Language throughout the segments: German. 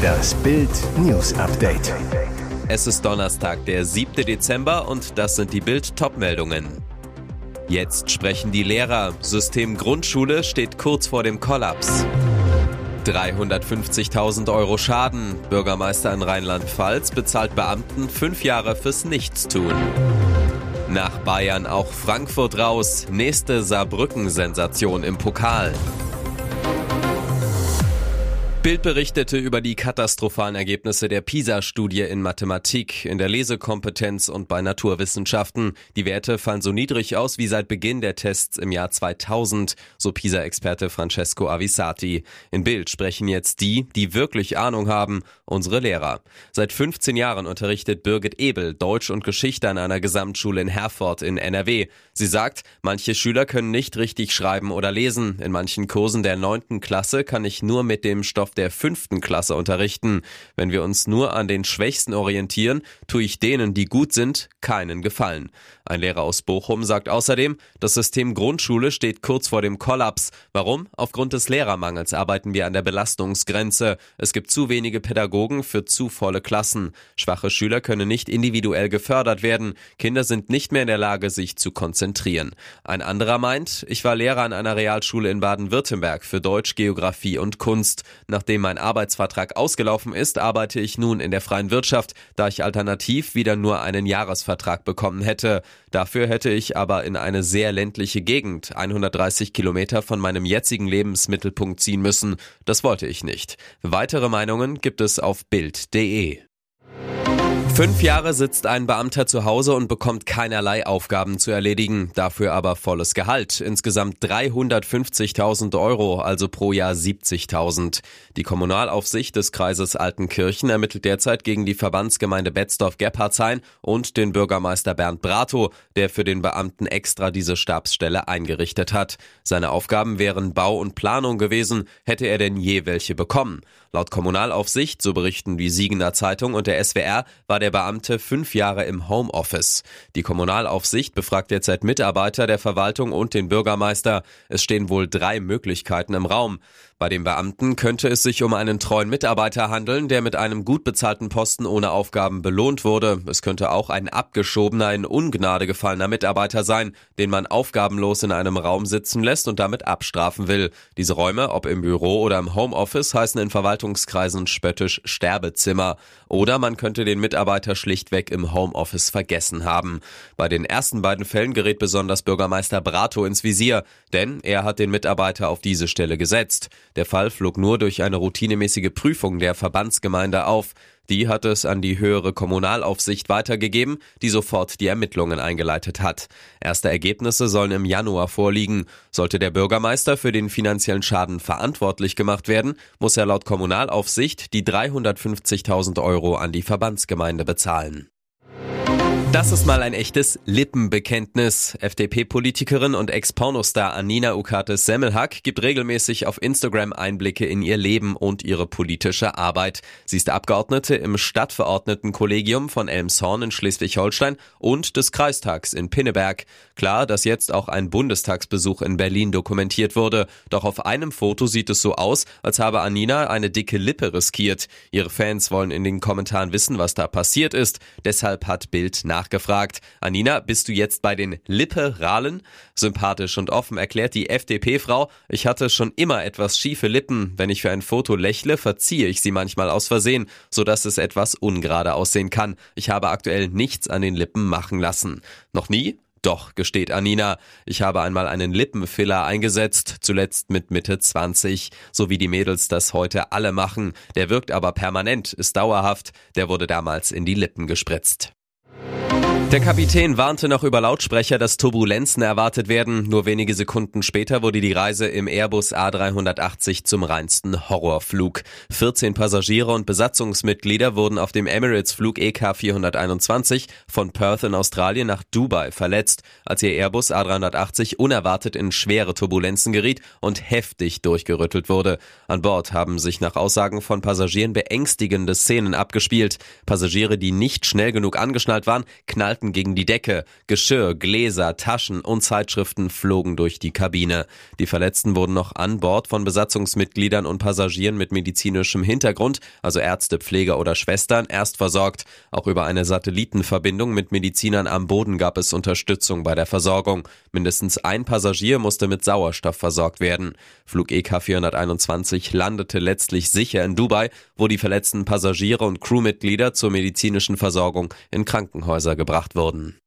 Das Bild News Update. Es ist Donnerstag, der 7. Dezember und das sind die Bild Topmeldungen. Jetzt sprechen die Lehrer. System Grundschule steht kurz vor dem Kollaps. 350.000 Euro Schaden. Bürgermeister in Rheinland-Pfalz bezahlt Beamten fünf Jahre fürs Nichtstun. Nach Bayern auch Frankfurt raus. Nächste Saarbrücken-Sensation im Pokal. Bild berichtete über die katastrophalen Ergebnisse der PISA-Studie in Mathematik, in der Lesekompetenz und bei Naturwissenschaften. Die Werte fallen so niedrig aus wie seit Beginn der Tests im Jahr 2000, so PISA-Experte Francesco Avisati. In Bild sprechen jetzt die, die wirklich Ahnung haben, unsere Lehrer. Seit 15 Jahren unterrichtet Birgit Ebel Deutsch und Geschichte an einer Gesamtschule in Herford in NRW. Sie sagt, manche Schüler können nicht richtig schreiben oder lesen. In manchen Kursen der neunten Klasse kann ich nur mit dem Stoff der fünften Klasse unterrichten. Wenn wir uns nur an den Schwächsten orientieren, tue ich denen, die gut sind, keinen Gefallen. Ein Lehrer aus Bochum sagt außerdem, das System Grundschule steht kurz vor dem Kollaps. Warum? Aufgrund des Lehrermangels arbeiten wir an der Belastungsgrenze. Es gibt zu wenige Pädagogen für zu volle Klassen. Schwache Schüler können nicht individuell gefördert werden. Kinder sind nicht mehr in der Lage, sich zu konzentrieren. Ein anderer meint, ich war Lehrer an einer Realschule in Baden-Württemberg für Deutsch, Geografie und Kunst. Nach Nachdem mein Arbeitsvertrag ausgelaufen ist, arbeite ich nun in der freien Wirtschaft, da ich alternativ wieder nur einen Jahresvertrag bekommen hätte. Dafür hätte ich aber in eine sehr ländliche Gegend, 130 Kilometer von meinem jetzigen Lebensmittelpunkt ziehen müssen. Das wollte ich nicht. Weitere Meinungen gibt es auf Bild.de. Fünf Jahre sitzt ein Beamter zu Hause und bekommt keinerlei Aufgaben zu erledigen, dafür aber volles Gehalt. Insgesamt 350.000 Euro, also pro Jahr 70.000. Die Kommunalaufsicht des Kreises Altenkirchen ermittelt derzeit gegen die Verbandsgemeinde Betzdorf-Gebhardshain und den Bürgermeister Bernd Brato, der für den Beamten extra diese Stabsstelle eingerichtet hat. Seine Aufgaben wären Bau und Planung gewesen, hätte er denn je welche bekommen. Laut Kommunalaufsicht, so berichten die Siegener Zeitung und der SWR, war der Beamte fünf Jahre im Homeoffice. Die Kommunalaufsicht befragt derzeit Mitarbeiter der Verwaltung und den Bürgermeister. Es stehen wohl drei Möglichkeiten im Raum. Bei dem Beamten könnte es sich um einen treuen Mitarbeiter handeln, der mit einem gut bezahlten Posten ohne Aufgaben belohnt wurde. Es könnte auch ein abgeschobener, in Ungnade gefallener Mitarbeiter sein, den man aufgabenlos in einem Raum sitzen lässt und damit abstrafen will. Diese Räume, ob im Büro oder im Homeoffice, heißen in Verwaltungskreisen spöttisch Sterbezimmer. Oder man könnte den Mitarbeiter schlichtweg im Homeoffice vergessen haben. Bei den ersten beiden Fällen gerät besonders Bürgermeister Brato ins Visier, denn er hat den Mitarbeiter auf diese Stelle gesetzt. Der Fall flog nur durch eine routinemäßige Prüfung der Verbandsgemeinde auf. Die hat es an die höhere Kommunalaufsicht weitergegeben, die sofort die Ermittlungen eingeleitet hat. Erste Ergebnisse sollen im Januar vorliegen. Sollte der Bürgermeister für den finanziellen Schaden verantwortlich gemacht werden, muss er laut Kommunalaufsicht die 350.000 Euro an die Verbandsgemeinde bezahlen. Das ist mal ein echtes Lippenbekenntnis. FDP-Politikerin und Ex-Pornostar Anina Ukates Semmelhack gibt regelmäßig auf Instagram Einblicke in ihr Leben und ihre politische Arbeit. Sie ist Abgeordnete im Stadtverordnetenkollegium von Elmshorn in Schleswig-Holstein und des Kreistags in Pinneberg. Klar, dass jetzt auch ein Bundestagsbesuch in Berlin dokumentiert wurde. Doch auf einem Foto sieht es so aus, als habe Anina eine dicke Lippe riskiert. Ihre Fans wollen in den Kommentaren wissen, was da passiert ist. Deshalb hat Bild nach nachgefragt. Anina, bist du jetzt bei den Liberalen? Sympathisch und offen erklärt die FDP-Frau, ich hatte schon immer etwas schiefe Lippen. Wenn ich für ein Foto lächle, verziehe ich sie manchmal aus Versehen, sodass es etwas ungerade aussehen kann. Ich habe aktuell nichts an den Lippen machen lassen. Noch nie? Doch, gesteht Anina. Ich habe einmal einen Lippenfiller eingesetzt, zuletzt mit Mitte 20, so wie die Mädels das heute alle machen. Der wirkt aber permanent, ist dauerhaft. Der wurde damals in die Lippen gespritzt. you Der Kapitän warnte noch über Lautsprecher, dass Turbulenzen erwartet werden. Nur wenige Sekunden später wurde die Reise im Airbus A380 zum reinsten Horrorflug. 14 Passagiere und Besatzungsmitglieder wurden auf dem Emirates-Flug EK 421 von Perth in Australien nach Dubai verletzt, als ihr Airbus A380 unerwartet in schwere Turbulenzen geriet und heftig durchgerüttelt wurde. An Bord haben sich nach Aussagen von Passagieren beängstigende Szenen abgespielt. Passagiere, die nicht schnell genug angeschnallt waren, knallten knallten gegen die Decke. Geschirr, Gläser, Taschen und Zeitschriften flogen durch die Kabine. Die Verletzten wurden noch an Bord von Besatzungsmitgliedern und Passagieren mit medizinischem Hintergrund, also Ärzte, Pfleger oder Schwestern, erst versorgt. Auch über eine Satellitenverbindung mit Medizinern am Boden gab es Unterstützung bei der Versorgung. Mindestens ein Passagier musste mit Sauerstoff versorgt werden. Flug EK 421 landete letztlich sicher in Dubai, wo die verletzten Passagiere und Crewmitglieder zur medizinischen Versorgung in Krankenhäuser gebracht wurden.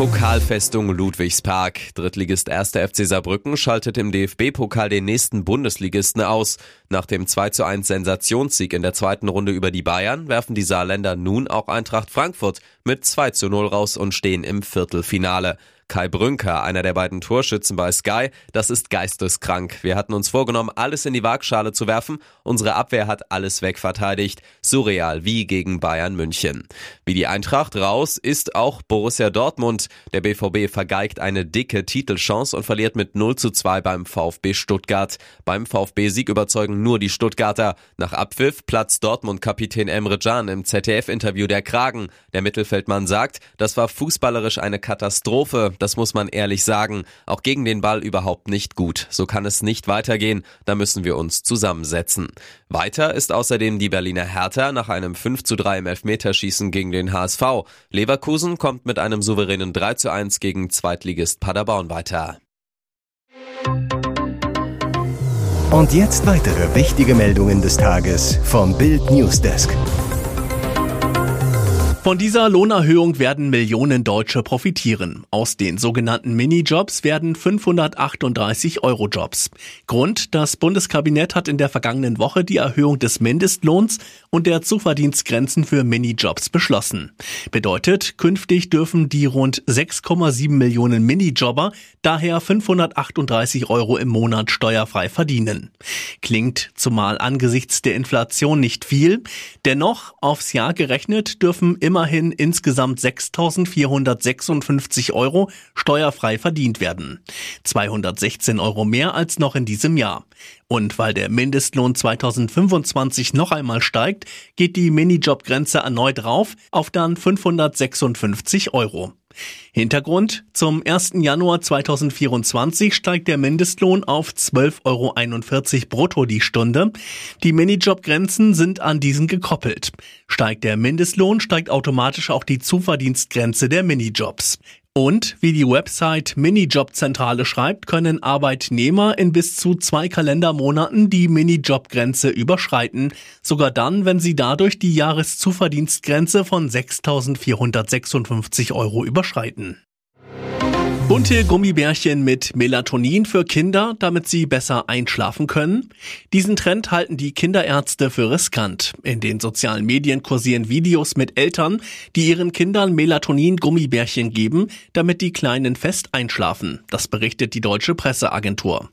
Pokalfestung Ludwigspark. Drittligist 1. FC Saarbrücken schaltet im DFB-Pokal den nächsten Bundesligisten aus. Nach dem 2 zu 1 Sensationssieg in der zweiten Runde über die Bayern werfen die Saarländer nun auch Eintracht Frankfurt mit 2 zu 0 raus und stehen im Viertelfinale. Kai Brünker, einer der beiden Torschützen bei Sky, das ist geisteskrank. Wir hatten uns vorgenommen, alles in die Waagschale zu werfen. Unsere Abwehr hat alles wegverteidigt. Surreal, wie gegen Bayern München. Wie die Eintracht raus ist auch Borussia Dortmund. Der BVB vergeigt eine dicke Titelchance und verliert mit 0 zu 2 beim VfB Stuttgart. Beim VfB-Sieg überzeugen nur die Stuttgarter. Nach Abpfiff platzt Dortmund-Kapitän Emre Can im ZDF-Interview der Kragen. Der Mittelfeldmann sagt, das war fußballerisch eine Katastrophe das muss man ehrlich sagen. Auch gegen den Ball überhaupt nicht gut. So kann es nicht weitergehen. Da müssen wir uns zusammensetzen. Weiter ist außerdem die Berliner Hertha nach einem 5 zu 3 im Elfmeterschießen gegen den HSV. Leverkusen kommt mit einem souveränen 3 zu 1 gegen Zweitligist Paderborn weiter. Und jetzt weitere wichtige Meldungen des Tages vom Bild Newsdesk. Von dieser Lohnerhöhung werden Millionen Deutsche profitieren. Aus den sogenannten Minijobs werden 538 Euro Jobs. Grund, das Bundeskabinett hat in der vergangenen Woche die Erhöhung des Mindestlohns und der Zuverdienstgrenzen für Minijobs beschlossen. Bedeutet, künftig dürfen die rund 6,7 Millionen Minijobber daher 538 Euro im Monat steuerfrei verdienen. Klingt zumal angesichts der Inflation nicht viel, dennoch aufs Jahr gerechnet dürfen immerhin insgesamt 6.456 Euro steuerfrei verdient werden. 216 Euro mehr als noch in diesem Jahr. Und weil der Mindestlohn 2025 noch einmal steigt, geht die Minijobgrenze erneut rauf auf dann 556 Euro. Hintergrund, zum 1. Januar 2024 steigt der Mindestlohn auf 12,41 Euro brutto die Stunde. Die Minijobgrenzen sind an diesen gekoppelt. Steigt der Mindestlohn, steigt automatisch auch die Zuverdienstgrenze der Minijobs. Und wie die Website Minijobzentrale schreibt, können Arbeitnehmer in bis zu zwei Kalendermonaten die Minijobgrenze überschreiten, sogar dann, wenn sie dadurch die Jahreszuverdienstgrenze von 6.456 Euro überschreiten. Bunte Gummibärchen mit Melatonin für Kinder, damit sie besser einschlafen können. Diesen Trend halten die Kinderärzte für riskant. In den sozialen Medien kursieren Videos mit Eltern, die ihren Kindern Melatonin-Gummibärchen geben, damit die Kleinen fest einschlafen. Das berichtet die deutsche Presseagentur.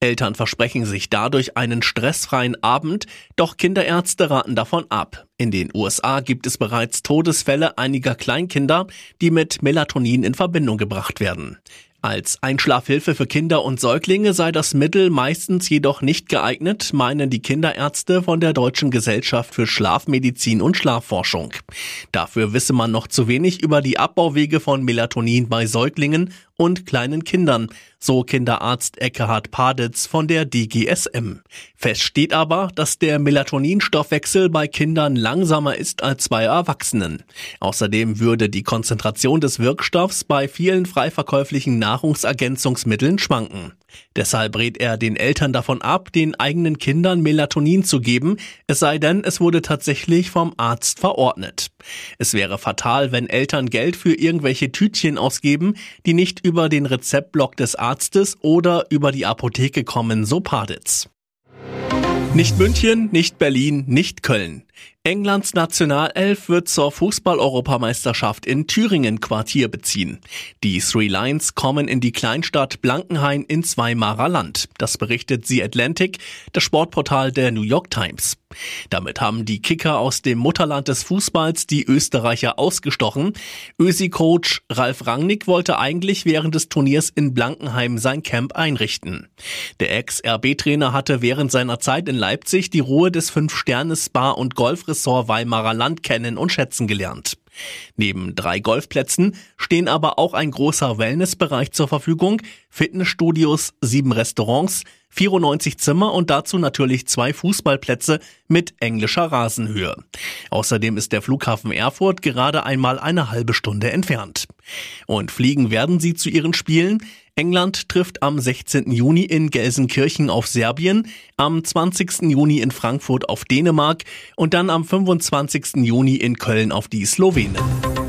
Eltern versprechen sich dadurch einen stressfreien Abend, doch Kinderärzte raten davon ab. In den USA gibt es bereits Todesfälle einiger Kleinkinder, die mit Melatonin in Verbindung gebracht werden. Als Einschlafhilfe für Kinder und Säuglinge sei das Mittel meistens jedoch nicht geeignet, meinen die Kinderärzte von der Deutschen Gesellschaft für Schlafmedizin und Schlafforschung. Dafür wisse man noch zu wenig über die Abbauwege von Melatonin bei Säuglingen und kleinen Kindern, so Kinderarzt Eckhard Paditz von der DGSM. Fest steht aber, dass der Melatoninstoffwechsel bei Kindern langsamer ist als bei Erwachsenen. Außerdem würde die Konzentration des Wirkstoffs bei vielen frei verkäuflichen Nahrungsergänzungsmitteln schwanken. Deshalb rät er den Eltern davon ab, den eigenen Kindern Melatonin zu geben, es sei denn, es wurde tatsächlich vom Arzt verordnet. Es wäre fatal, wenn Eltern Geld für irgendwelche Tütchen ausgeben, die nicht über den Rezeptblock des Arztes oder über die Apotheke kommen, so Paditz. Nicht München, nicht Berlin, nicht Köln. Englands Nationalelf wird zur Fußball-Europameisterschaft in Thüringen Quartier beziehen. Die Three Lions kommen in die Kleinstadt Blankenhain ins Weimarer Land. Das berichtet The Atlantic, das Sportportal der New York Times. Damit haben die Kicker aus dem Mutterland des Fußballs die Österreicher ausgestochen. Ösi-Coach Ralf Rangnick wollte eigentlich während des Turniers in Blankenheim sein Camp einrichten. Der Ex-RB-Trainer hatte während seiner Zeit in Leipzig die Ruhe des Fünf-Sterne-Spa- und Golfressort Weimarer Land kennen und schätzen gelernt. Neben drei Golfplätzen stehen aber auch ein großer Wellnessbereich zur Verfügung, Fitnessstudios, sieben Restaurants, 94 Zimmer und dazu natürlich zwei Fußballplätze mit englischer Rasenhöhe. Außerdem ist der Flughafen Erfurt gerade einmal eine halbe Stunde entfernt. Und fliegen werden sie zu ihren Spielen. England trifft am 16. Juni in Gelsenkirchen auf Serbien, am 20. Juni in Frankfurt auf Dänemark und dann am 25. Juni in Köln auf die Slowenen.